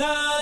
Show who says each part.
Speaker 1: Da